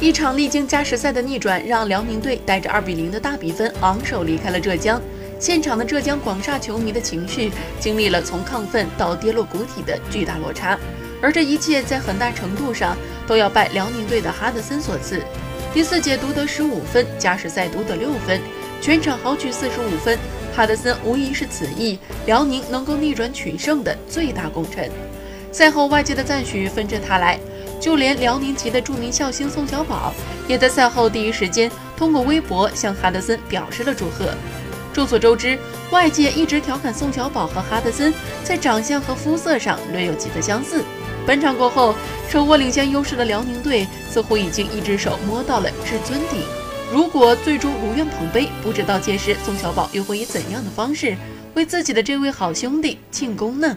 一场历经加时赛的逆转，让辽宁队带着二比零的大比分昂首离开了浙江。现场的浙江广厦球迷的情绪经历了从亢奋到跌落谷底的巨大落差，而这一切在很大程度上都要拜辽宁队的哈德森所赐。第四节独得十五分，加时赛独得六分，全场豪取四十五分。哈德森无疑是此役辽宁能够逆转取胜的最大功臣。赛后外界的赞许纷至沓来，就连辽宁籍的著名笑星宋小宝也在赛后第一时间通过微博向哈德森表示了祝贺。众所周知，外界一直调侃宋小宝和哈德森在长相和肤色上略有几分相似。本场过后，手握领先优势的辽宁队似乎已经一只手摸到了至尊顶。如果最终如愿捧杯，不知道届时宋小宝又会以怎样的方式为自己的这位好兄弟庆功呢？